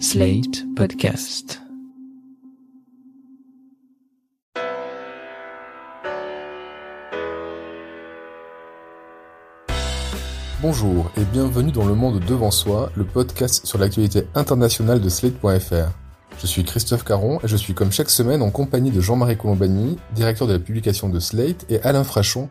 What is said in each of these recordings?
Slate Podcast. Bonjour et bienvenue dans Le Monde Devant Soi, le podcast sur l'actualité internationale de Slate.fr. Je suis Christophe Caron et je suis comme chaque semaine en compagnie de Jean-Marie Colombani, directeur de la publication de Slate, et Alain Frachon,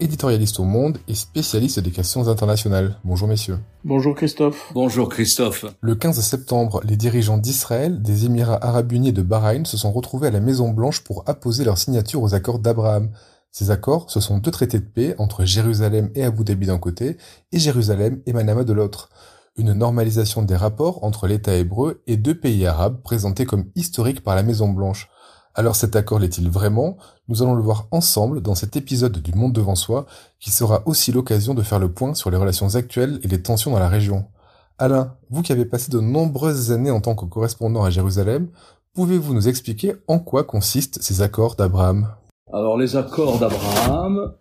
éditorialiste au Monde et spécialiste des questions internationales. Bonjour messieurs. Bonjour Christophe. Bonjour Christophe. Le 15 septembre, les dirigeants d'Israël, des Émirats arabes unis et de Bahreïn se sont retrouvés à la Maison Blanche pour apposer leur signature aux accords d'Abraham. Ces accords, ce sont deux traités de paix entre Jérusalem et Abu Dhabi d'un côté et Jérusalem et Manama de l'autre. Une normalisation des rapports entre l'État hébreu et deux pays arabes présentés comme historiques par la Maison Blanche. Alors cet accord l'est-il vraiment? Nous allons le voir ensemble dans cet épisode du Monde devant soi, qui sera aussi l'occasion de faire le point sur les relations actuelles et les tensions dans la région. Alain, vous qui avez passé de nombreuses années en tant que correspondant à Jérusalem, pouvez-vous nous expliquer en quoi consistent ces accords d'Abraham? Alors les accords d'Abraham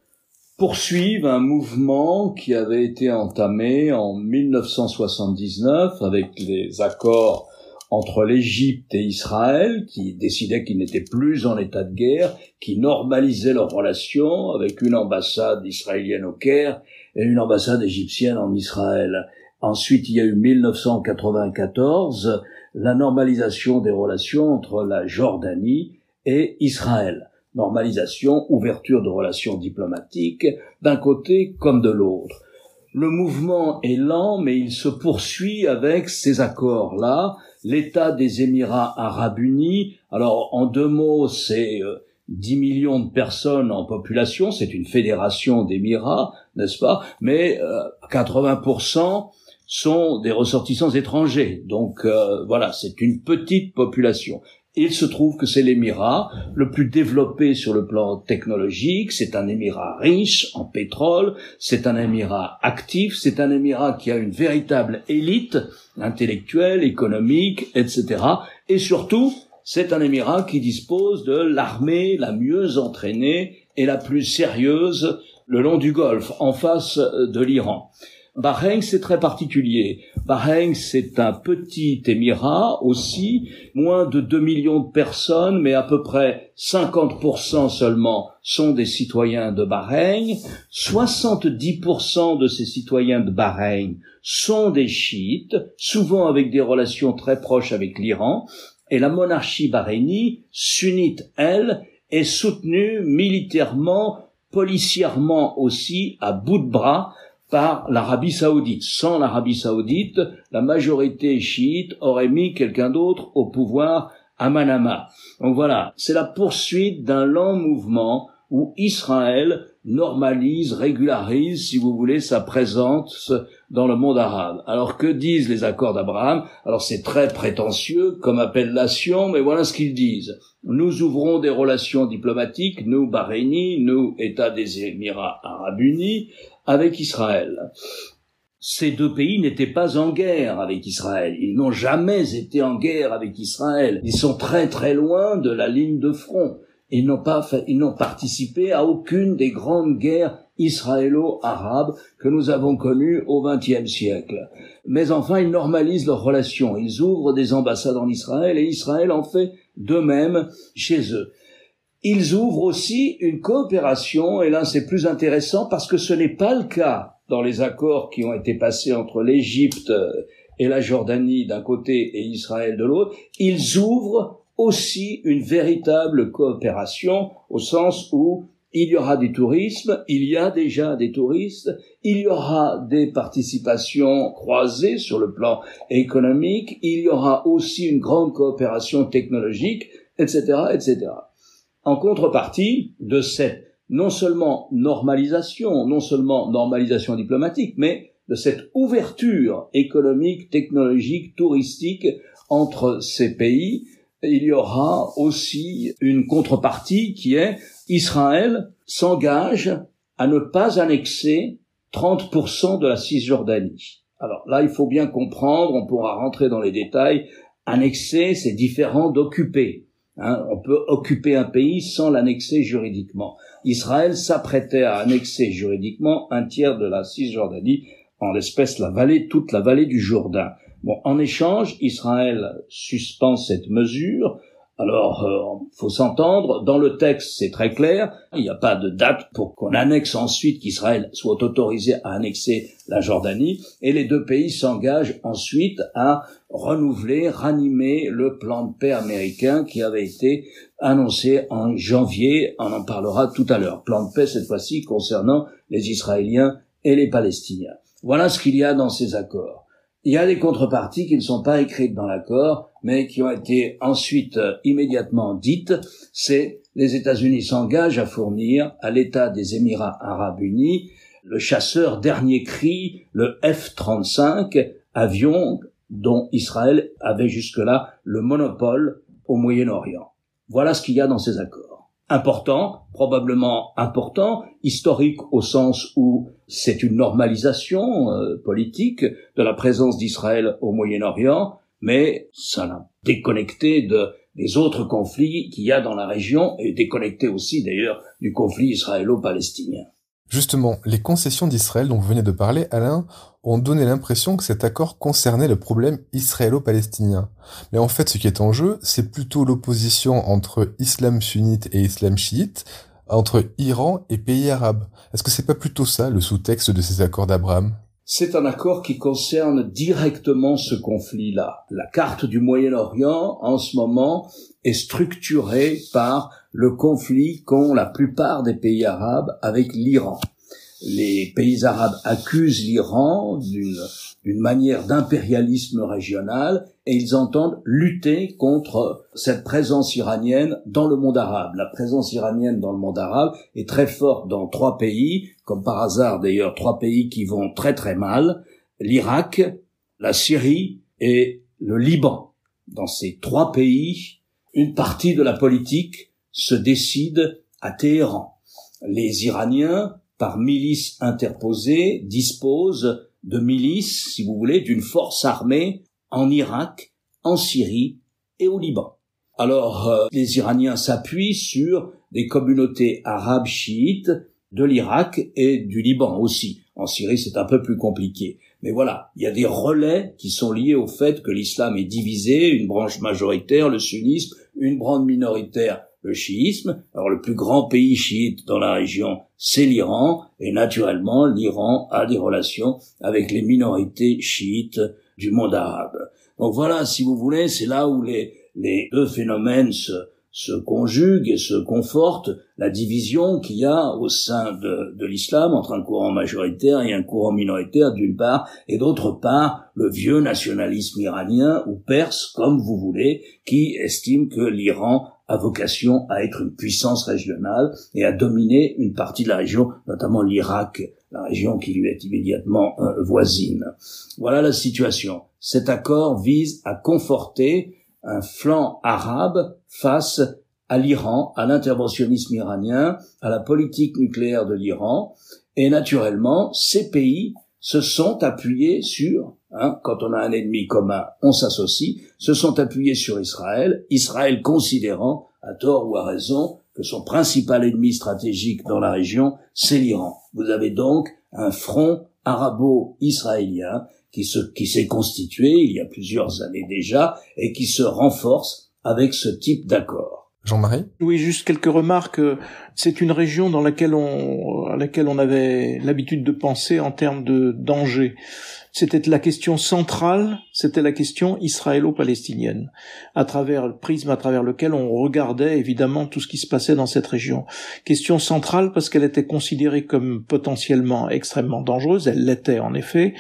poursuivent un mouvement qui avait été entamé en 1979 avec les accords entre l'Égypte et Israël, qui décidaient qu'ils n'étaient plus en état de guerre, qui normalisaient leurs relations avec une ambassade israélienne au Caire et une ambassade égyptienne en Israël. Ensuite, il y a eu 1994, la normalisation des relations entre la Jordanie et Israël. Normalisation, ouverture de relations diplomatiques d'un côté comme de l'autre. Le mouvement est lent, mais il se poursuit avec ces accords-là, l'État des Émirats arabes unis. Alors, en deux mots, c'est 10 euh, millions de personnes en population, c'est une fédération d'Émirats, n'est-ce pas? Mais 80% euh, sont des ressortissants étrangers. Donc euh, voilà, c'est une petite population. Il se trouve que c'est l'émirat le plus développé sur le plan technologique, c'est un émirat riche en pétrole, c'est un émirat actif, c'est un émirat qui a une véritable élite intellectuelle, économique, etc. Et surtout, c'est un émirat qui dispose de l'armée la mieux entraînée et la plus sérieuse le long du Golfe, en face de l'Iran. Bahreïn, c'est très particulier. Bahreïn, c'est un petit émirat aussi, moins de 2 millions de personnes, mais à peu près 50% seulement sont des citoyens de Bahreïn. 70% de ces citoyens de Bahreïn sont des chiites, souvent avec des relations très proches avec l'Iran. Et la monarchie bahreïnie, sunnite, elle, est soutenue militairement, policièrement aussi, à bout de bras, par l'Arabie saoudite. Sans l'Arabie saoudite, la majorité chiite aurait mis quelqu'un d'autre au pouvoir à Manama. Donc voilà, c'est la poursuite d'un lent mouvement où Israël normalise, régularise, si vous voulez, sa présence dans le monde arabe. Alors que disent les accords d'Abraham? Alors c'est très prétentieux comme appellation, mais voilà ce qu'ils disent. Nous ouvrons des relations diplomatiques, nous, Bahreïni, nous, État des Émirats arabes unis, avec Israël. Ces deux pays n'étaient pas en guerre avec Israël. Ils n'ont jamais été en guerre avec Israël. Ils sont très très loin de la ligne de front. Ils n'ont pas ils n'ont participé à aucune des grandes guerres israélo-arabes que nous avons connues au XXe siècle. Mais enfin, ils normalisent leurs relations. Ils ouvrent des ambassades en Israël et Israël en fait de même chez eux ils ouvrent aussi une coopération, et là c'est plus intéressant parce que ce n'est pas le cas dans les accords qui ont été passés entre l'Égypte et la Jordanie d'un côté et Israël de l'autre, ils ouvrent aussi une véritable coopération au sens où il y aura du tourisme, il y a déjà des touristes, il y aura des participations croisées sur le plan économique, il y aura aussi une grande coopération technologique, etc., etc. En contrepartie de cette non seulement normalisation, non seulement normalisation diplomatique, mais de cette ouverture économique, technologique, touristique entre ces pays, il y aura aussi une contrepartie qui est Israël s'engage à ne pas annexer 30% de la Cisjordanie. Alors là, il faut bien comprendre, on pourra rentrer dans les détails, annexer, c'est différent d'occuper. Hein, on peut occuper un pays sans l'annexer juridiquement. Israël s'apprêtait à annexer juridiquement un tiers de la Cisjordanie, en l'espèce la vallée, toute la vallée du Jourdain. Bon, en échange, Israël suspend cette mesure alors, euh, faut s'entendre. Dans le texte, c'est très clair. Il n'y a pas de date pour qu'on annexe ensuite qu'Israël soit autorisé à annexer la Jordanie. Et les deux pays s'engagent ensuite à renouveler, ranimer le plan de paix américain qui avait été annoncé en janvier. On en parlera tout à l'heure. Plan de paix cette fois-ci concernant les Israéliens et les Palestiniens. Voilà ce qu'il y a dans ces accords. Il y a des contreparties qui ne sont pas écrites dans l'accord, mais qui ont été ensuite euh, immédiatement dites. C'est les États-Unis s'engagent à fournir à l'État des Émirats arabes unis le chasseur dernier cri, le F-35, avion dont Israël avait jusque-là le monopole au Moyen-Orient. Voilà ce qu'il y a dans ces accords important, probablement important, historique au sens où c'est une normalisation euh, politique de la présence d'Israël au Moyen-Orient, mais ça l'a déconnecté de, des autres conflits qu'il y a dans la région et déconnecté aussi d'ailleurs du conflit israélo-palestinien. Justement, les concessions d'Israël dont vous venez de parler, Alain, ont donné l'impression que cet accord concernait le problème israélo-palestinien. Mais en fait, ce qui est en jeu, c'est plutôt l'opposition entre islam sunnite et islam chiite, entre Iran et pays arabes. Est-ce que c'est pas plutôt ça le sous-texte de ces accords d'Abraham? C'est un accord qui concerne directement ce conflit-là. La carte du Moyen-Orient, en ce moment, est structurée par le conflit qu'ont la plupart des pays arabes avec l'Iran. Les pays arabes accusent l'Iran d'une manière d'impérialisme régional et ils entendent lutter contre cette présence iranienne dans le monde arabe. La présence iranienne dans le monde arabe est très forte dans trois pays, comme par hasard d'ailleurs trois pays qui vont très très mal, l'Irak, la Syrie et le Liban. Dans ces trois pays, une partie de la politique se décide à Téhéran. Les Iraniens, par milices interposées, disposent de milices, si vous voulez, d'une force armée en Irak, en Syrie et au Liban. Alors, euh, les Iraniens s'appuient sur des communautés arabes chiites de l'Irak et du Liban aussi. En Syrie, c'est un peu plus compliqué. Mais voilà, il y a des relais qui sont liés au fait que l'islam est divisé, une branche majoritaire, le sunnisme, une branche minoritaire, le chiisme. Alors le plus grand pays chiite dans la région, c'est l'Iran, et naturellement, l'Iran a des relations avec les minorités chiites du monde arabe. Donc voilà, si vous voulez, c'est là où les, les deux phénomènes se, conjuguent et se confortent, la division qu'il y a au sein de, de l'islam entre un courant majoritaire et un courant minoritaire d'une part, et d'autre part le vieux nationalisme iranien ou perse, comme vous voulez, qui estime que l'Iran a vocation à être une puissance régionale et à dominer une partie de la région, notamment l'Irak, la région qui lui est immédiatement euh, voisine. Voilà la situation. Cet accord vise à conforter un flanc arabe face à l'Iran, à l'interventionnisme iranien, à la politique nucléaire de l'Iran, et naturellement, ces pays se sont appuyés sur, hein, quand on a un ennemi commun, on s'associe, se sont appuyés sur Israël, Israël considérant, à tort ou à raison, que son principal ennemi stratégique dans la région, c'est l'Iran. Vous avez donc un front arabo-israélien qui se, qui s'est constitué il y a plusieurs années déjà et qui se renforce avec ce type d'accord. Jean-Marie? Oui, juste quelques remarques. C'est une région dans laquelle on, à laquelle on avait l'habitude de penser en termes de danger. C'était la question centrale, c'était la question israélo-palestinienne, à travers le prisme à travers lequel on regardait évidemment tout ce qui se passait dans cette région. Question centrale parce qu'elle était considérée comme potentiellement extrêmement dangereuse, elle l'était en effet,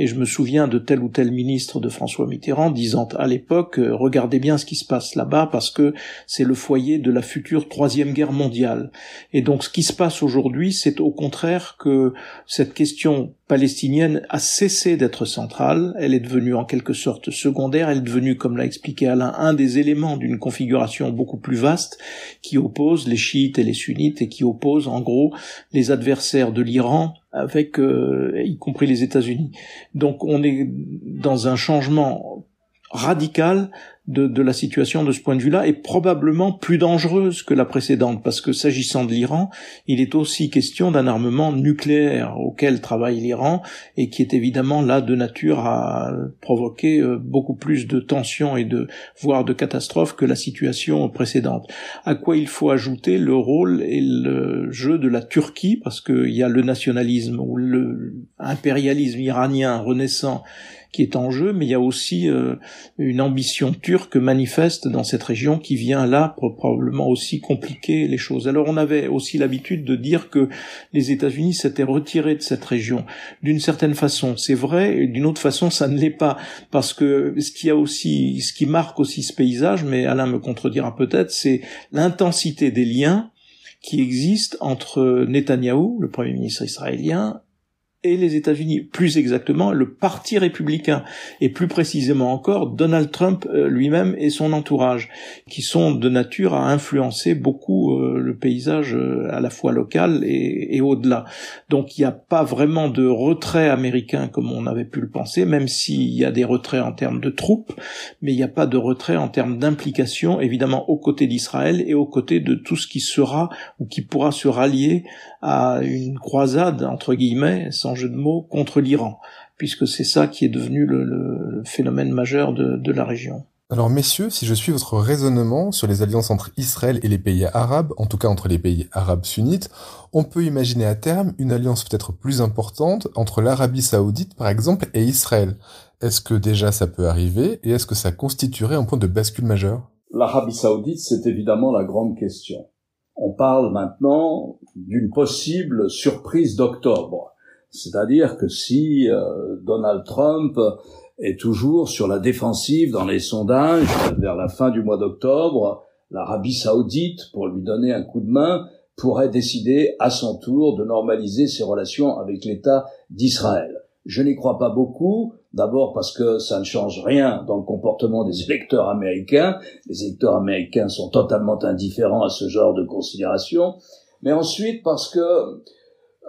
et je me souviens de tel ou tel ministre de François Mitterrand disant à l'époque euh, regardez bien ce qui se passe là-bas parce que c'est le foyer de la future troisième guerre mondiale. Et donc ce qui se passe aujourd'hui, c'est au contraire que cette question palestinienne a cessé d'être centrale, elle est devenue en quelque sorte secondaire, elle est devenue, comme l'a expliqué Alain, un des éléments d'une configuration beaucoup plus vaste qui oppose les chiites et les sunnites et qui oppose en gros les adversaires de l'Iran avec euh, y compris les États-Unis. Donc on est dans un changement radical de, de, la situation de ce point de vue-là est probablement plus dangereuse que la précédente, parce que s'agissant de l'Iran, il est aussi question d'un armement nucléaire auquel travaille l'Iran et qui est évidemment là de nature à provoquer euh, beaucoup plus de tensions et de voire de catastrophes que la situation précédente. À quoi il faut ajouter le rôle et le jeu de la Turquie, parce qu'il y a le nationalisme ou le impérialisme iranien renaissant qui est en jeu, mais il y a aussi euh, une ambition turque manifeste dans cette région qui vient là probablement aussi compliquer les choses. Alors on avait aussi l'habitude de dire que les États-Unis s'étaient retirés de cette région. D'une certaine façon, c'est vrai, et d'une autre façon, ça ne l'est pas, parce que ce qui a aussi, ce qui marque aussi ce paysage, mais Alain me contredira peut-être, c'est l'intensité des liens qui existent entre Netanyahou, le premier ministre israélien, et les États-Unis, plus exactement le Parti républicain, et plus précisément encore Donald Trump euh, lui-même et son entourage, qui sont de nature à influencer beaucoup euh, le paysage euh, à la fois local et, et au-delà. Donc il n'y a pas vraiment de retrait américain comme on avait pu le penser, même s'il y a des retraits en termes de troupes, mais il n'y a pas de retrait en termes d'implication, évidemment aux côtés d'Israël et aux côtés de tout ce qui sera ou qui pourra se rallier à une croisade entre guillemets, sans jeu de mots, contre l'Iran, puisque c'est ça qui est devenu le, le phénomène majeur de, de la région. Alors messieurs, si je suis votre raisonnement sur les alliances entre Israël et les pays arabes, en tout cas entre les pays arabes sunnites, on peut imaginer à terme une alliance peut-être plus importante entre l'Arabie saoudite par exemple et Israël. Est-ce que déjà ça peut arriver et est-ce que ça constituerait un point de bascule majeur? L'Arabie saoudite, c'est évidemment la grande question. On parle maintenant d'une possible surprise d'octobre. C'est-à-dire que si euh, Donald Trump est toujours sur la défensive dans les sondages vers la fin du mois d'octobre, l'Arabie saoudite, pour lui donner un coup de main, pourrait décider à son tour de normaliser ses relations avec l'État d'Israël. Je n'y crois pas beaucoup, d'abord parce que ça ne change rien dans le comportement des électeurs américains. Les électeurs américains sont totalement indifférents à ce genre de considération. Mais ensuite parce que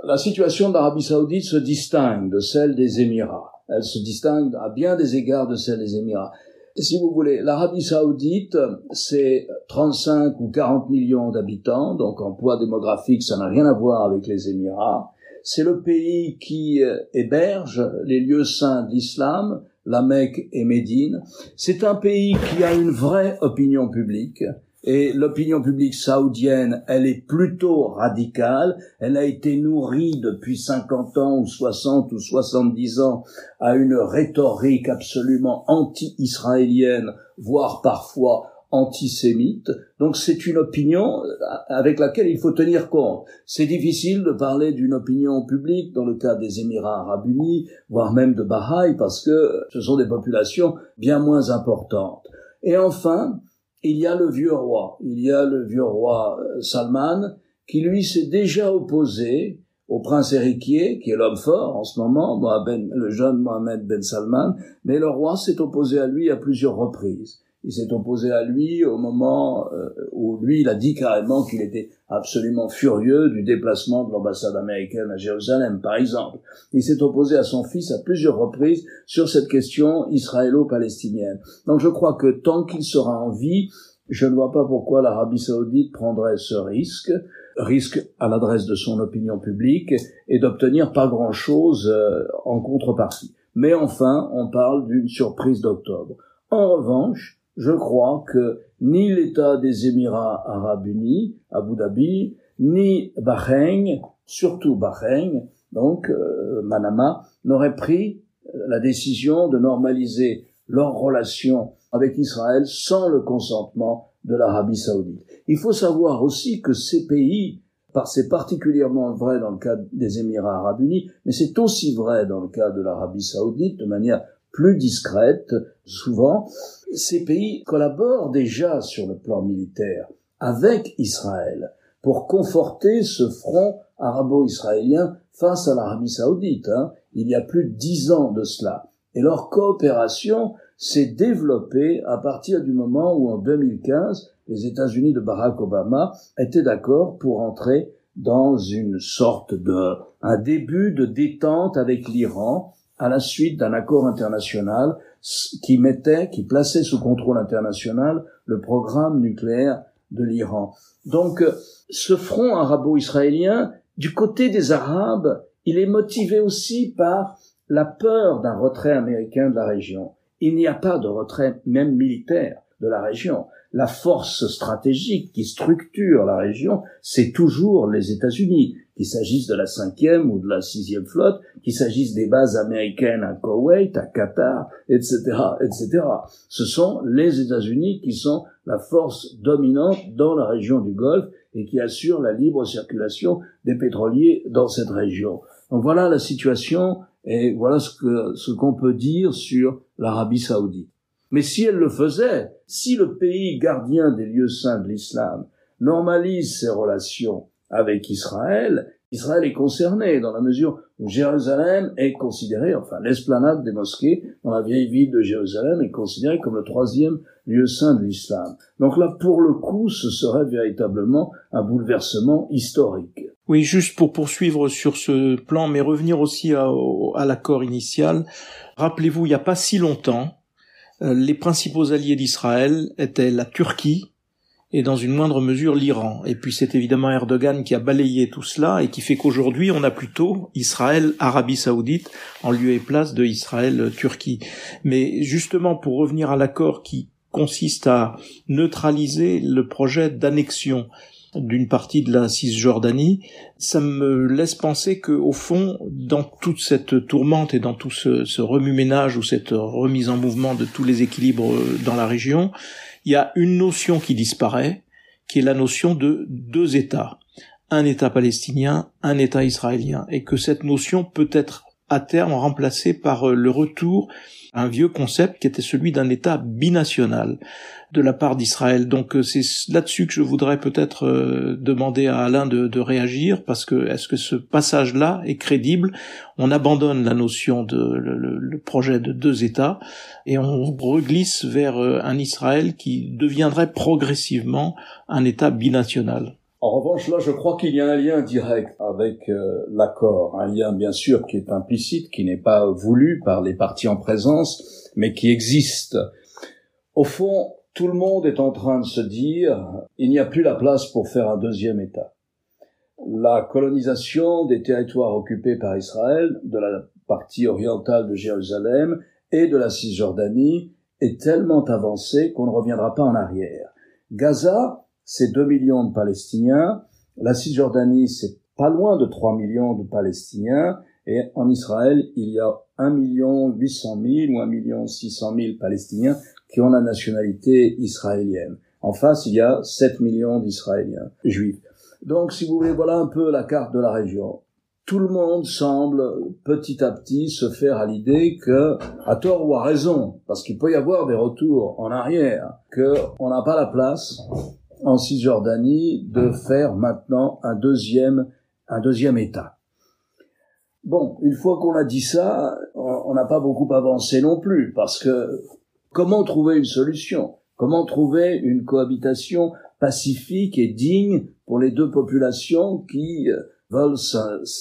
la situation de l'Arabie saoudite se distingue de celle des Émirats. Elle se distingue à bien des égards de celle des Émirats. si vous voulez, l'Arabie saoudite, c'est 35 ou 40 millions d'habitants, donc en poids démographique, ça n'a rien à voir avec les Émirats. C'est le pays qui euh, héberge les lieux saints d'islam, la Mecque et Médine. C'est un pays qui a une vraie opinion publique. Et l'opinion publique saoudienne, elle est plutôt radicale. Elle a été nourrie depuis 50 ans ou 60 ou 70 ans à une rhétorique absolument anti-israélienne, voire parfois antisémite. Donc c'est une opinion euh, avec laquelle il faut tenir compte. C'est difficile de parler d'une opinion publique dans le cas des Émirats arabes unis, voire même de Bahreï, parce que ce sont des populations bien moins importantes. Et enfin, il y a le vieux roi, il y a le vieux roi euh, Salman, qui lui s'est déjà opposé au prince héritier, qui est l'homme fort en ce moment, le jeune Mohamed Ben Salman, mais le roi s'est opposé à lui à plusieurs reprises il s'est opposé à lui au moment euh, où lui, il a dit carrément qu'il était absolument furieux du déplacement de l'ambassade américaine à Jérusalem, par exemple. Il s'est opposé à son fils à plusieurs reprises sur cette question israélo-palestinienne. Donc je crois que tant qu'il sera en vie, je ne vois pas pourquoi l'Arabie saoudite prendrait ce risque, risque à l'adresse de son opinion publique, et d'obtenir pas grand-chose euh, en contrepartie. Mais enfin, on parle d'une surprise d'octobre. En revanche, je crois que ni l'État des Émirats arabes unis, Abu Dhabi, ni Bahreïn, surtout Bahreïn, donc euh, Manama, n'auraient pris la décision de normaliser leurs relations avec Israël sans le consentement de l'Arabie saoudite. Il faut savoir aussi que ces pays, c'est particulièrement vrai dans le cas des Émirats arabes unis, mais c'est aussi vrai dans le cas de l'Arabie saoudite de manière plus discrète, souvent, ces pays collaborent déjà sur le plan militaire avec Israël pour conforter ce front arabo-israélien face à l'Arabie saoudite. Hein. Il y a plus de dix ans de cela. Et leur coopération s'est développée à partir du moment où, en 2015, les États-Unis de Barack Obama étaient d'accord pour entrer dans une sorte de, un début de détente avec l'Iran à la suite d'un accord international qui mettait, qui plaçait sous contrôle international le programme nucléaire de l'Iran. Donc, ce front arabo-israélien, du côté des Arabes, il est motivé aussi par la peur d'un retrait américain de la région. Il n'y a pas de retrait même militaire de la région. La force stratégique qui structure la région, c'est toujours les États-Unis, qu'il s'agisse de la cinquième ou de la sixième flotte, qu'il s'agisse des bases américaines à Koweït, à Qatar, etc., etc. Ce sont les États-Unis qui sont la force dominante dans la région du Golfe et qui assurent la libre circulation des pétroliers dans cette région. Donc voilà la situation et voilà ce que ce qu'on peut dire sur l'Arabie saoudite. Mais si elle le faisait, si le pays gardien des lieux saints de l'islam normalise ses relations avec Israël, Israël est concerné dans la mesure où Jérusalem est considérée, enfin l'esplanade des mosquées dans la vieille ville de Jérusalem est considérée comme le troisième lieu saint de l'islam. Donc là, pour le coup, ce serait véritablement un bouleversement historique. Oui, juste pour poursuivre sur ce plan, mais revenir aussi à, à l'accord initial. Rappelez-vous, il n'y a pas si longtemps, les principaux alliés d'Israël étaient la Turquie et dans une moindre mesure l'Iran. Et puis c'est évidemment Erdogan qui a balayé tout cela et qui fait qu'aujourd'hui on a plutôt Israël, Arabie saoudite en lieu et place de Israël, Turquie. Mais justement pour revenir à l'accord qui consiste à neutraliser le projet d'annexion d'une partie de la Cisjordanie, ça me laisse penser que, au fond, dans toute cette tourmente et dans tout ce, ce remue-ménage ou cette remise en mouvement de tous les équilibres dans la région, il y a une notion qui disparaît, qui est la notion de deux États. Un État palestinien, un État israélien. Et que cette notion peut être à terme remplacée par le retour un vieux concept qui était celui d'un État binational de la part d'Israël. Donc euh, c'est là-dessus que je voudrais peut-être euh, demander à Alain de, réagir, parce que est-ce que ce passage-là est crédible? On abandonne la notion de le, projet de deux États et on reglisse vers euh, un Israël qui deviendrait progressivement un État binational. En revanche, là, je crois qu'il y a un lien direct avec l'accord, un lien bien sûr qui est implicite, qui n'est pas voulu par les partis en présence, mais qui existe. Au fond, tout le monde est en train de se dire il n'y a plus la place pour faire un deuxième État. La colonisation des territoires occupés par Israël, de la partie orientale de Jérusalem et de la Cisjordanie est tellement avancée qu'on ne reviendra pas en arrière. Gaza, c'est 2 millions de Palestiniens, la Cisjordanie, c'est pas loin de 3 millions de Palestiniens, et en Israël, il y a 1 million 800 000 ou 1 million 600 000 Palestiniens qui ont la nationalité israélienne. En face, il y a 7 millions d'Israéliens juifs. Donc, si vous voulez, voilà un peu la carte de la région. Tout le monde semble petit à petit se faire à l'idée que, à tort ou à raison, parce qu'il peut y avoir des retours en arrière, que on n'a pas la place en Cisjordanie de faire maintenant un deuxième, un deuxième État. Bon, une fois qu'on a dit ça, on n'a pas beaucoup avancé non plus, parce que Comment trouver une solution? Comment trouver une cohabitation pacifique et digne pour les deux populations qui euh, veulent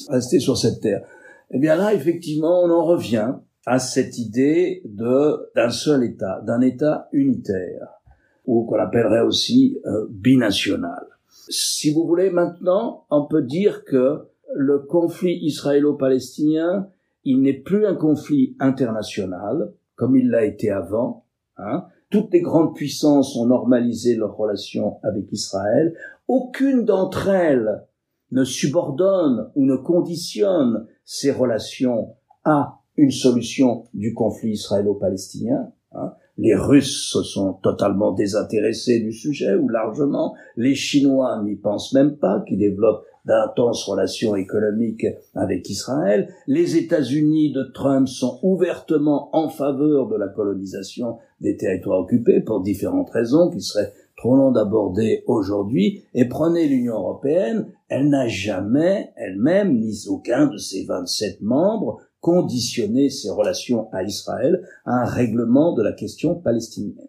rester sur cette terre? Eh bien là, effectivement, on en revient à cette idée de d'un seul État, d'un État unitaire, ou qu'on appellerait aussi euh, binational. Si vous voulez, maintenant, on peut dire que le conflit israélo-palestinien, il n'est plus un conflit international, comme il l'a été avant. Hein. Toutes les grandes puissances ont normalisé leurs relations avec Israël. Aucune d'entre elles ne subordonne ou ne conditionne ces relations à une solution du conflit israélo-palestinien. Hein. Les Russes se sont totalement désintéressés du sujet, ou largement. Les Chinois n'y pensent même pas, qui développent d'intenses relations économiques avec Israël. Les États-Unis de Trump sont ouvertement en faveur de la colonisation des territoires occupés pour différentes raisons qui seraient trop longs d'aborder aujourd'hui. Et prenez l'Union européenne, elle n'a jamais elle-même, ni aucun de ses 27 membres, conditionné ses relations à Israël à un règlement de la question palestinienne.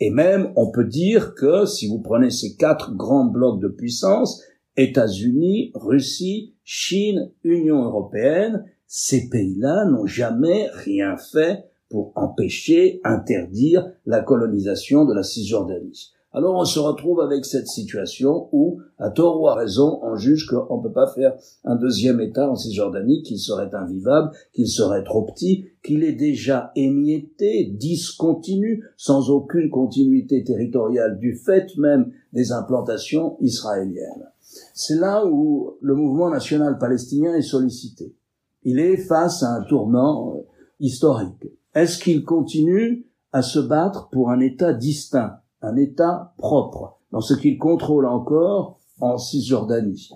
Et même, on peut dire que si vous prenez ces quatre grands blocs de puissance, États-Unis, Russie, Chine, Union européenne, ces pays-là n'ont jamais rien fait pour empêcher, interdire la colonisation de la Cisjordanie. Alors on se retrouve avec cette situation où, à tort ou à raison, on juge qu'on ne peut pas faire un deuxième État en Cisjordanie, qu'il serait invivable, qu'il serait trop petit, qu'il est déjà émietté, discontinu, sans aucune continuité territoriale du fait même des implantations israéliennes. C'est là où le mouvement national palestinien est sollicité. Il est face à un tournant euh, historique. Est-ce qu'il continue à se battre pour un État distinct? Un État propre dans ce qu'il contrôle encore en Cisjordanie.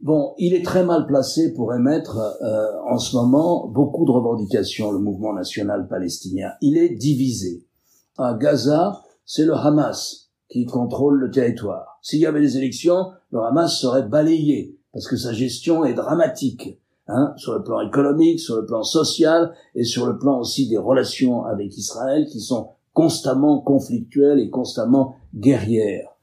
Bon, il est très mal placé pour émettre euh, en ce moment beaucoup de revendications, le mouvement national palestinien. Il est divisé. À Gaza, c'est le Hamas qui contrôle le territoire. S'il y avait des élections, le Hamas serait balayé parce que sa gestion est dramatique. Hein, sur le plan économique, sur le plan social et sur le plan aussi des relations avec Israël qui sont constamment conflictuelle et constamment guerrière.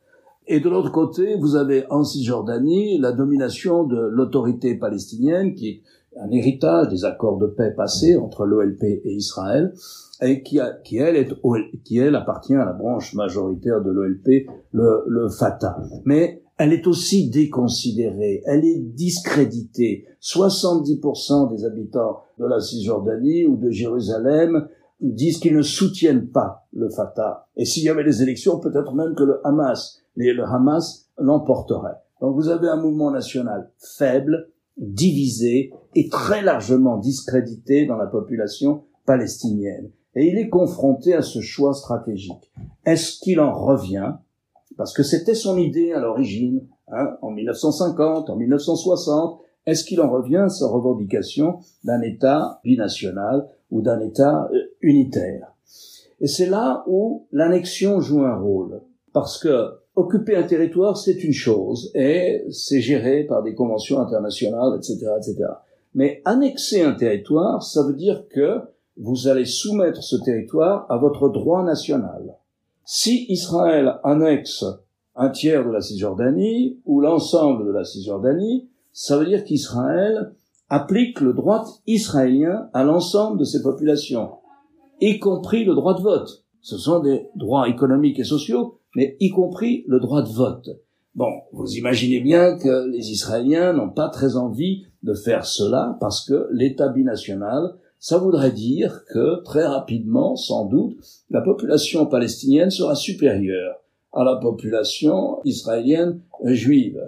Et de l'autre côté, vous avez en Cisjordanie la domination de l'autorité palestinienne, qui est un héritage des accords de paix passés entre l'OLP et Israël, et qui, elle appartient à la branche majoritaire de l'OLP, le, le Fatah. Mais elle est aussi déconsidérée, elle est discréditée. 70% des habitants de la Cisjordanie ou de Jérusalem disent qu'ils ne soutiennent pas le Fatah. Et s'il y avait des élections, peut-être même que le Hamas, le Hamas l'emporterait. Donc vous avez un mouvement national faible, divisé et très largement discrédité dans la population palestinienne. Et il est confronté à ce choix stratégique. Est-ce qu'il en revient? Parce que c'était son idée à l'origine, hein, en 1950, en 1960. Est-ce qu'il en revient? À sa revendication d'un État binational ou d'un État euh, unitaire. Et c'est là où l'annexion joue un rôle, parce que occuper un territoire, c'est une chose, et c'est géré par des conventions internationales, etc., etc. Mais annexer un territoire, ça veut dire que vous allez soumettre ce territoire à votre droit national. Si Israël annexe un tiers de la Cisjordanie ou l'ensemble de la Cisjordanie, ça veut dire qu'Israël applique le droit israélien à l'ensemble de ses populations, y compris le droit de vote. Ce sont des droits économiques et sociaux, mais y compris le droit de vote. Bon, vous imaginez bien que les Israéliens n'ont pas très envie de faire cela parce que l'État binational, ça voudrait dire que très rapidement, sans doute, la population palestinienne sera supérieure à la population israélienne juive.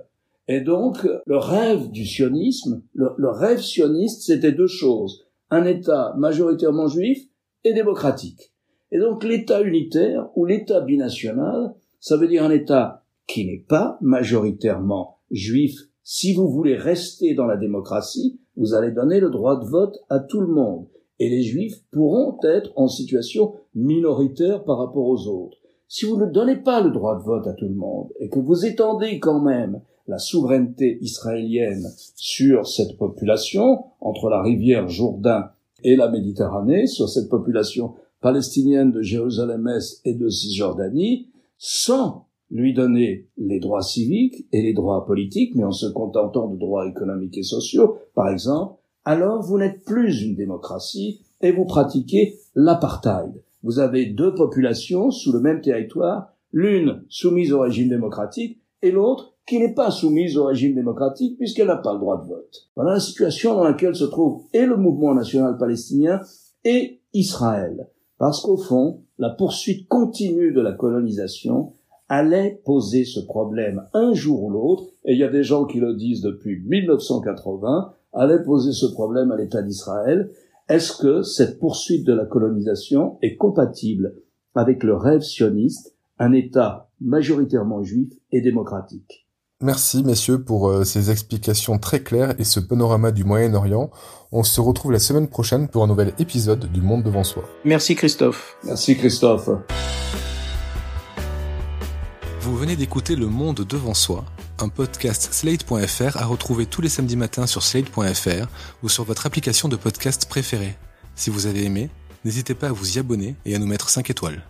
Et donc, le rêve du sionisme, le, rêve sioniste, c'était deux choses. Un État majoritairement juif et démocratique. Et donc, l'État unitaire ou l'État binational, ça veut dire un État qui n'est pas majoritairement juif. Si vous voulez rester dans la démocratie, vous allez donner le droit de vote à tout le monde. Et les juifs pourront être en situation minoritaire par rapport aux autres. Si vous ne donnez pas le droit de vote à tout le monde et que vous étendez quand même la souveraineté israélienne sur cette population, entre la rivière Jourdain et la Méditerranée, sur cette population palestinienne de Jérusalem-Est et de Cisjordanie, sans lui donner les droits civiques et les droits politiques, mais en se contentant de droits économiques et sociaux, par exemple, alors vous n'êtes plus une démocratie et vous pratiquez l'apartheid. Vous avez deux populations sous le même territoire, l'une soumise au régime démocratique et l'autre qui n'est pas soumise au régime démocratique puisqu'elle n'a pas le droit de vote. Voilà la situation dans laquelle se trouve et le mouvement national palestinien et Israël. Parce qu'au fond, la poursuite continue de la colonisation allait poser ce problème un jour ou l'autre, et il y a des gens qui le disent depuis 1980, allait poser ce problème à l'État d'Israël. Est-ce que cette poursuite de la colonisation est compatible avec le rêve sioniste, un État majoritairement juif et démocratique? Merci messieurs pour euh, ces explications très claires et ce panorama du Moyen-Orient. On se retrouve la semaine prochaine pour un nouvel épisode du Monde devant soi. Merci Christophe. Merci Christophe. Vous venez d'écouter Le Monde devant soi, un podcast slate.fr à retrouver tous les samedis matins sur slate.fr ou sur votre application de podcast préférée. Si vous avez aimé, n'hésitez pas à vous y abonner et à nous mettre 5 étoiles.